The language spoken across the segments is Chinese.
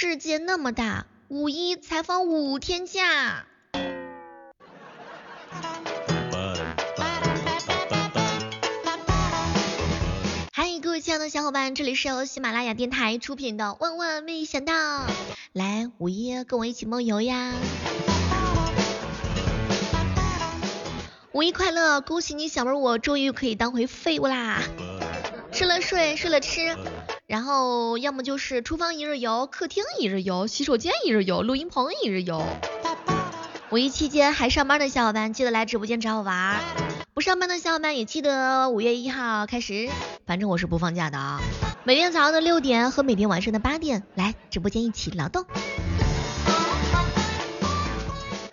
世界那么大，五一才放五天假。嗨，各位亲爱的小伙伴，这里是由喜马拉雅电台出品的《万万没想到》，来五一跟我一起梦游呀！五一快乐，恭喜你小妹我终于可以当回废物啦！吃了睡，睡了吃，然后要么就是厨房一日游，客厅一日游，洗手间一日游，录音棚一日游。五一期间还上班的小伙伴，记得来直播间找我玩；不上班的小伙伴也记得五月一号开始，反正我是不放假的啊。每天早上的六点和每天晚上的八点来直播间一起劳动。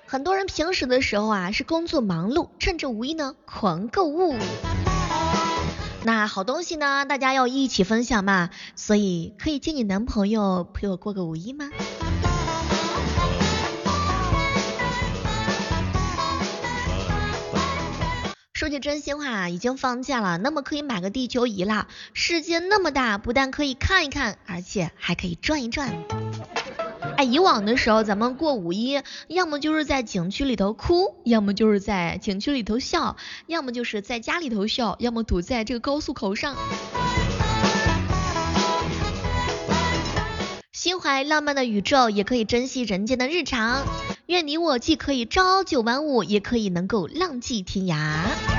很多人平时的时候啊是工作忙碌，趁着五一呢狂购物。那好东西呢，大家要一起分享嘛，所以可以借你男朋友陪我过个五一吗？说句真心话，已经放假了，那么可以买个地球仪啦。世界那么大，不但可以看一看，而且还可以转一转。以往的时候，咱们过五一，要么就是在景区里头哭，要么就是在景区里头笑，要么就是在家里头笑，要么堵在这个高速口上。心怀浪漫的宇宙，也可以珍惜人间的日常。愿你我既可以朝九晚五，也可以能够浪迹天涯。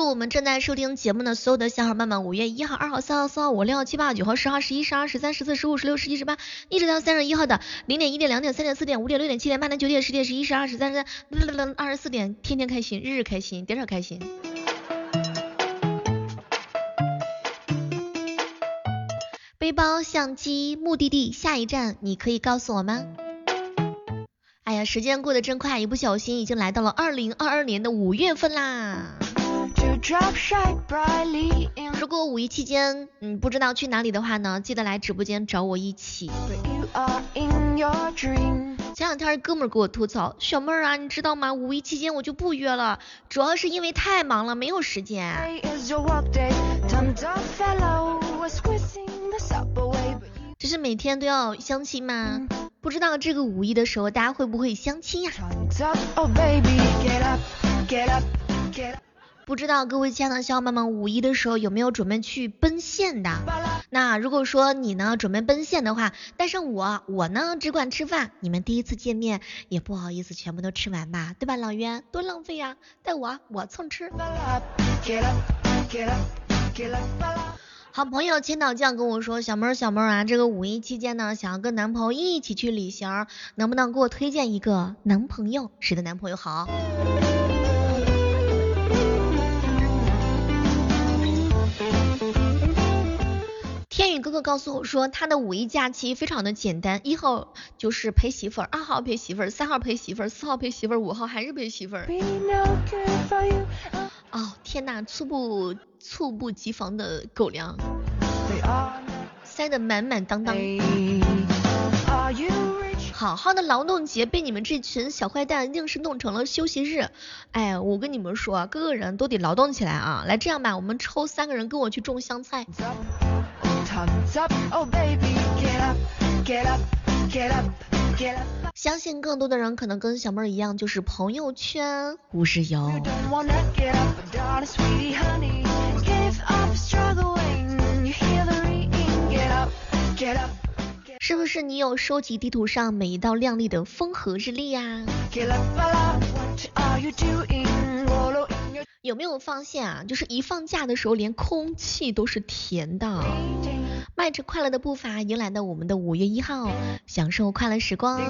祝我们正在收听节目的所有的小伙伴们，五月一号、二号、三号、四号、五六、七八、九号、十号、十一、十二、十三、十四、十五、十六、十七、十八，一直到三十一号的零点、一点、两点、三点、四点、五点、六点、七点、八点、九点、十点、十一、十二、十三、十四、二十四点，天天开心，日日开心，点点开心。背包、相机、目的地、下一站，你可以告诉我吗？哎呀，时间过得真快，一不小心已经来到了二零二二年的五月份啦。如果五一期间嗯不知道去哪里的话呢，记得来直播间找我一起。前两天哥们儿给我吐槽，小妹儿啊，你知道吗？五一期间我就不约了，主要是因为太忙了，没有时间。这是每天都要相亲吗？不知道这个五一的时候大家会不会相亲呀？不知道各位亲爱的小伙伴们，五一的时候有没有准备去奔现的？那如果说你呢准备奔现的话，带上我，我呢只管吃饭，你们第一次见面也不好意思全部都吃完吧，对吧？老袁多浪费呀，带我，我蹭吃。好朋友千岛酱跟我说，小妹儿小妹儿啊，这个五一期间呢，想要跟男朋友一起去旅行，能不能给我推荐一个男朋友？谁的男朋友好？哥哥告诉我说，他的五一假期非常的简单，一号就是陪媳妇儿，二号陪媳妇儿，三号陪媳妇儿，四号陪媳妇儿，五号还是陪媳妇儿。哦，天呐，猝不猝不及防的狗粮，塞得满满当当。好好的劳动节被你们这群小坏蛋硬是弄成了休息日。哎，我跟你们说，各个人都得劳动起来啊！来，这样吧，我们抽三个人跟我去种香菜。相信更多的人可能跟小妹儿一样，就是朋友圈无事游。是不是你有收集地图上每一道亮丽的风和日丽呀？有没有发现啊？就是一放假的时候，连空气都是甜的。迈着快乐的步伐，迎来了我们的五月一号，享受快乐时光。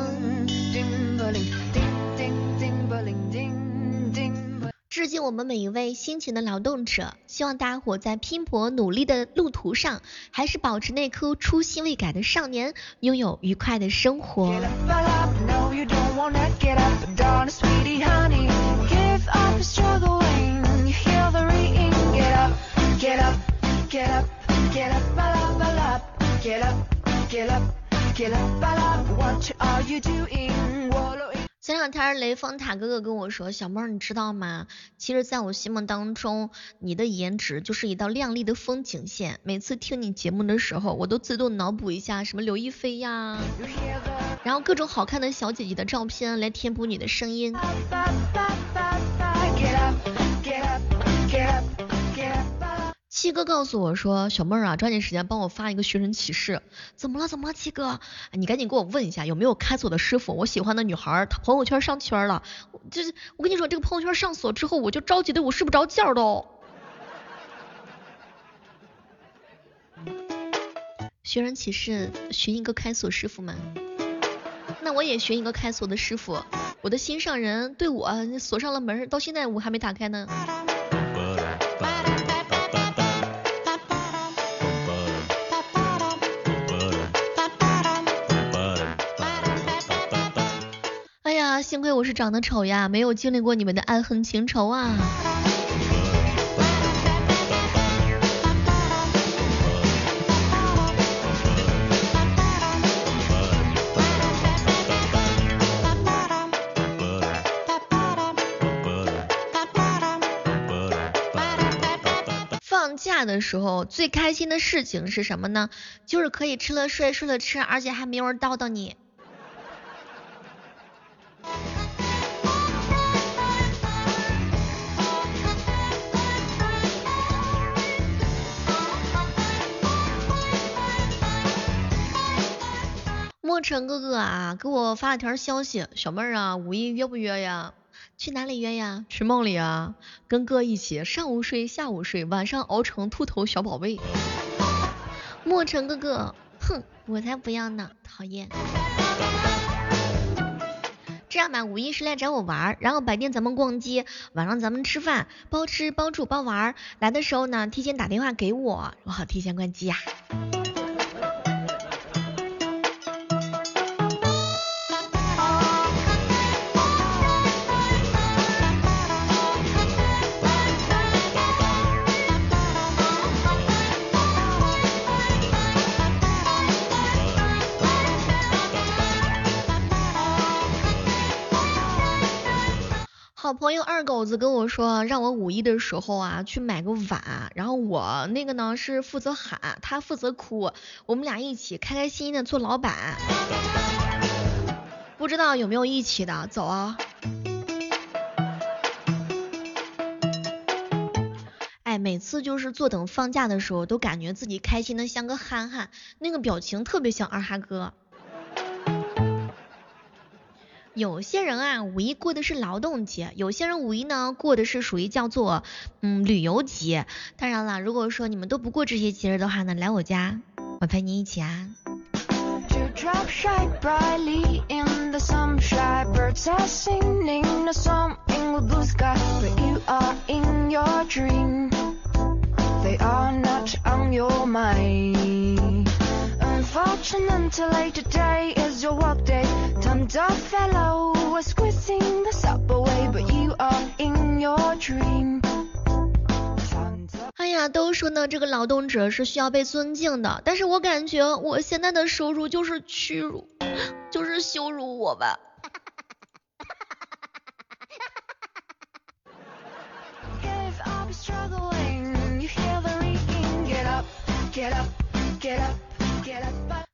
致敬我们每一位辛勤的劳动者，希望大家伙在拼搏努力的路途上，还是保持那颗初心未改的少年，拥有愉快的生活。前两天雷峰塔哥哥跟我说，小妹儿你知道吗？其实在我心目当中，你的颜值就是一道亮丽的风景线。每次听你节目的时候，我都自动脑补一下什么刘亦菲呀，然后各种好看的小姐姐的照片来填补你的声音。七哥告诉我说，小妹儿啊，抓紧时间帮我发一个寻人启事。怎么了？怎么了？七哥，你赶紧给我问一下，有没有开锁的师傅？我喜欢的女孩，她朋友圈上圈了。就是我跟你说，这个朋友圈上锁之后，我就着急的我睡不着觉都。寻人启事，寻一个开锁师傅吗？那我也学一个开锁的师傅。我的心上人对我锁上了门，到现在我还没打开呢。哎呀幸亏我是长得丑呀，没有经历过你们的爱恨情仇啊。的时候最开心的事情是什么呢？就是可以吃了睡，睡了吃，而且还没有人叨叨你。陈哥哥啊，给我发了条消息，小妹儿啊，五一约不约呀？去哪里约呀？去梦里啊，跟哥一起上午睡，下午睡，晚上熬成秃头小宝贝。莫尘哥哥，哼，我才不要呢，讨厌。这样吧，五一是来找我玩，然后白天咱们逛街，晚上咱们吃饭，包吃包住包玩。来的时候呢，提前打电话给我，我好提前关机呀。好朋友二狗子跟我说，让我五一的时候啊去买个碗，然后我那个呢是负责喊，他负责哭，我们俩一起开开心心的做老板。不知道有没有一起的，走啊！哎，每次就是坐等放假的时候，都感觉自己开心的像个憨憨，那个表情特别像二哈哥。有些人啊，五一过的是劳动节；有些人五一呢，过的是属于叫做嗯旅游节。当然了，如果说你们都不过这些节日的话呢，来我家，我陪你一起啊。They are not on your mind. 哎呀，都说呢，这个劳动者是需要被尊敬的，但是我感觉我现在的收入就是屈辱，就是羞辱我吧。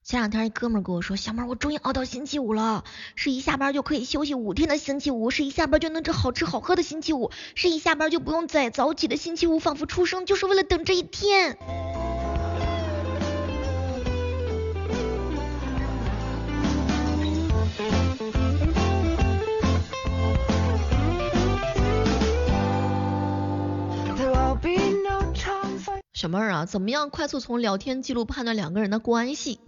前两天一哥们跟我说，小妹我终于熬到星期五了，是一下班就可以休息五天的星期五，是一下班就能吃好吃好喝的星期五，是一下班就不用再早起的星期五，仿佛出生就是为了等这一天。小妹儿啊，怎么样快速从聊天记录判断两个人的关系？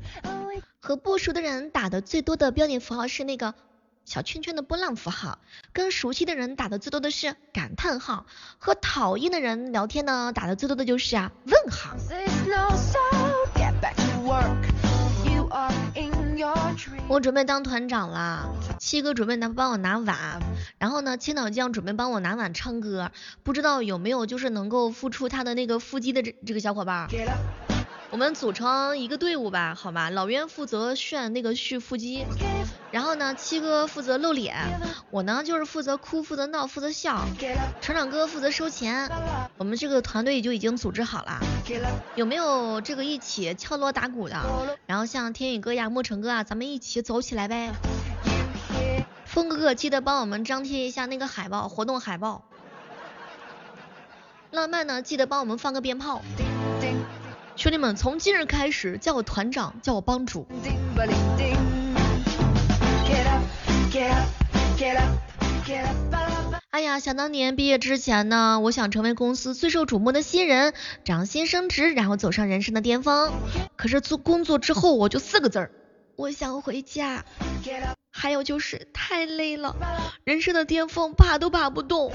和不熟的人打的最多的标点符号是那个小圈圈的波浪符号，跟熟悉的人打的最多的是感叹号，和讨厌的人聊天呢打的最多的就是啊问号。我准备当团长了，七哥准备拿帮我拿碗，然后呢，青岛酱准备帮我拿碗唱歌，不知道有没有就是能够付出他的那个腹肌的这这个小伙伴。我们组成一个队伍吧，好吧？老渊负责炫那个蓄腹肌，然后呢，七哥负责露脸，我呢就是负责哭、负责闹、负责笑，船长哥负责收钱。我们这个团队就已经组织好了，有没有这个一起敲锣打鼓的？然后像天宇哥呀、莫成哥啊，咱们一起走起来呗。峰哥哥记得帮我们张贴一下那个海报，活动海报。浪漫呢，记得帮我们放个鞭炮。兄弟们，从今日开始叫我团长，叫我帮主。哎呀，想当年毕业之前呢，我想成为公司最受瞩目的新人，涨薪升职，然后走上人生的巅峰。可是做工作之后，我就四个字儿，我想回家。还有就是太累了，人生的巅峰爬都爬不动。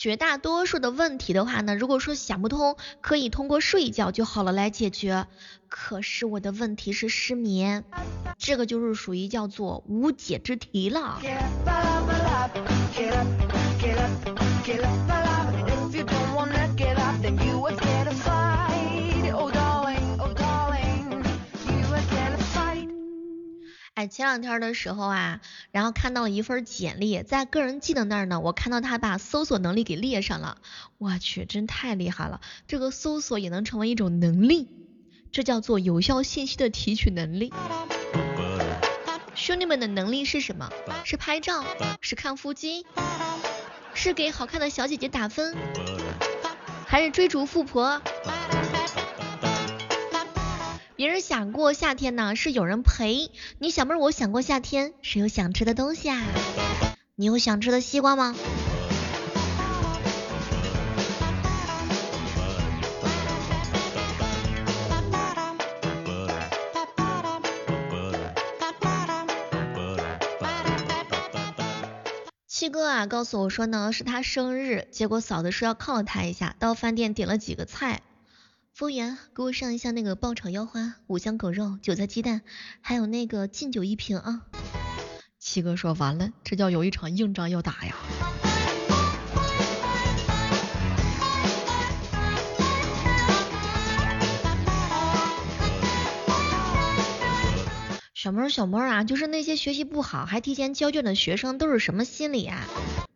绝大多数的问题的话呢，如果说想不通，可以通过睡一觉就好了来解决。可是我的问题是失眠，这个就是属于叫做无解之题了。前两天的时候啊，然后看到了一份简历，在个人技能那儿呢，我看到他把搜索能力给列上了，我去，真太厉害了！这个搜索也能成为一种能力，这叫做有效信息的提取能力。兄弟们的能力是什么？是拍照？是看腹肌？是给好看的小姐姐打分？还是追逐富婆？别人想过夏天呢，是有人陪。你想不是我想过夏天，是有想吃的东西啊。你有想吃的西瓜吗？七哥啊，告诉我说呢，是他生日，结果嫂子说要犒劳他一下，到饭店点了几个菜。服务员，给我上一下那个爆炒腰花、五香狗肉、韭菜鸡蛋，还有那个劲酒一瓶啊。七哥说完了，这叫有一场硬仗要打呀。小妹儿，小妹儿啊，就是那些学习不好还提前交卷的学生都是什么心理啊？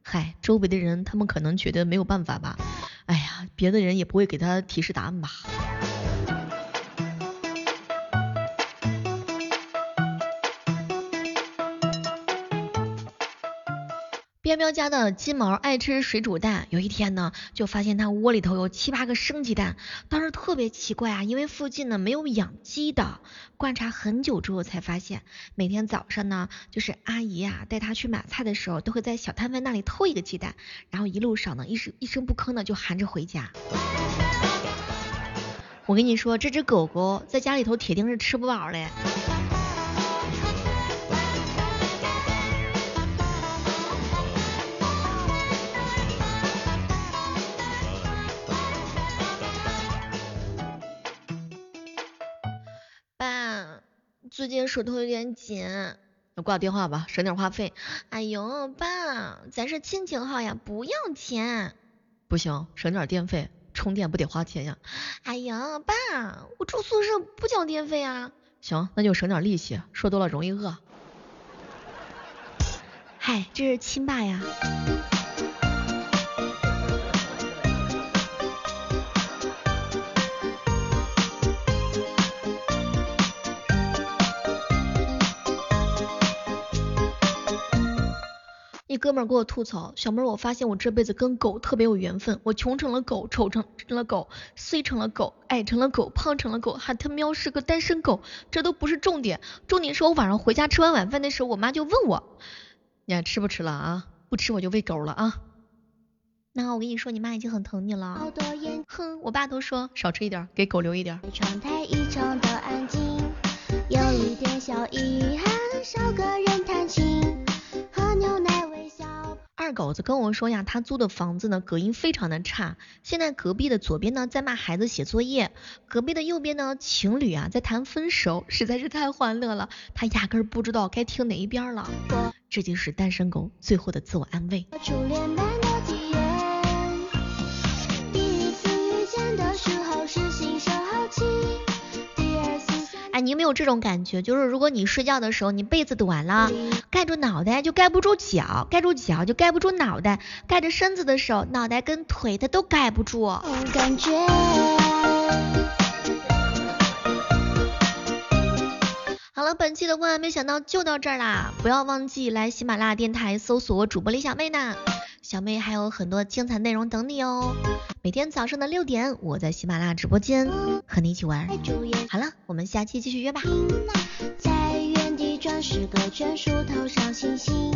嗨，周围的人他们可能觉得没有办法吧。别的人也不会给他提示答案吧。彪彪家的金毛爱吃水煮蛋，有一天呢，就发现它窝里头有七八个生鸡蛋，当时特别奇怪啊，因为附近呢没有养鸡的。观察很久之后才发现，每天早上呢，就是阿姨啊带它去买菜的时候，都会在小摊贩那里偷一个鸡蛋，然后一路上呢一声一声不吭的就含着回家。我跟你说，这只狗狗在家里头铁定是吃不饱嘞。最近手头有点紧，那挂电话吧，省点话费。哎呦，爸，咱是亲情号呀，不要钱。不行，省点电费，充电不得花钱呀。哎呀，爸，我住宿舍不交电费啊。行，那就省点利息，说多了容易饿。嗨，这是亲爸呀。哥们儿给我吐槽，小妹儿，我发现我这辈子跟狗特别有缘分，我穷成了狗，丑成了狗，碎成了狗，矮成了狗，胖成了狗，还他喵是个单身狗，这都不是重点，重点是我晚上回家吃完晚饭的时候，我妈就问我，你还吃不吃了啊？不吃我就喂狗了啊。那我跟你说，你妈已经很疼你了。哼，我爸都说少吃一点，给狗留一点。有一点小遗憾，少个人弹琴。二狗子跟我说呀，他租的房子呢隔音非常的差，现在隔壁的左边呢在骂孩子写作业，隔壁的右边呢情侣啊在谈分手，实在是太欢乐了，他压根儿不知道该听哪一边了。这就是单身狗最后的自我安慰。第一次遇见的时候是心生好奇，你有没有这种感觉？就是如果你睡觉的时候，你被子短了，盖住脑袋就盖不住脚，盖住脚就盖不住脑袋，盖着身子的时候，脑袋跟腿它都盖不住。感觉。好了，本期的万万没想到就到这儿啦！不要忘记来喜马拉雅电台搜索主播李小妹呢。小妹还有很多精彩内容等你哦！每天早上的六点，我在喜马拉雅直播间和你一起玩。好了，我们下期继续约吧。在原地转十个圈，数头上星星。